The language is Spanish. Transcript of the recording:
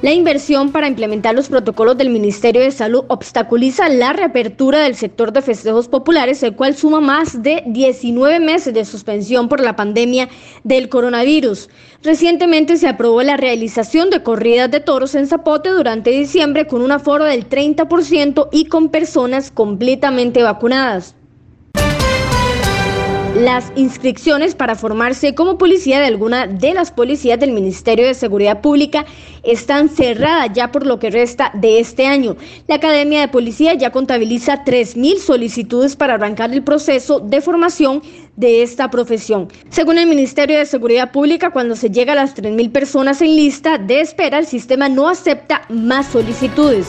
La inversión para implementar los protocolos del Ministerio de Salud obstaculiza la reapertura del sector de festejos populares, el cual suma más de 19 meses de suspensión por la pandemia del coronavirus. Recientemente se aprobó la realización de corridas de toros en Zapote durante diciembre con un aforo del 30% y con personas completamente vacunadas. Las inscripciones para formarse como policía de alguna de las policías del Ministerio de Seguridad Pública están cerradas ya por lo que resta de este año. La Academia de Policía ya contabiliza 3.000 solicitudes para arrancar el proceso de formación de esta profesión. Según el Ministerio de Seguridad Pública, cuando se llega a las 3.000 personas en lista de espera, el sistema no acepta más solicitudes.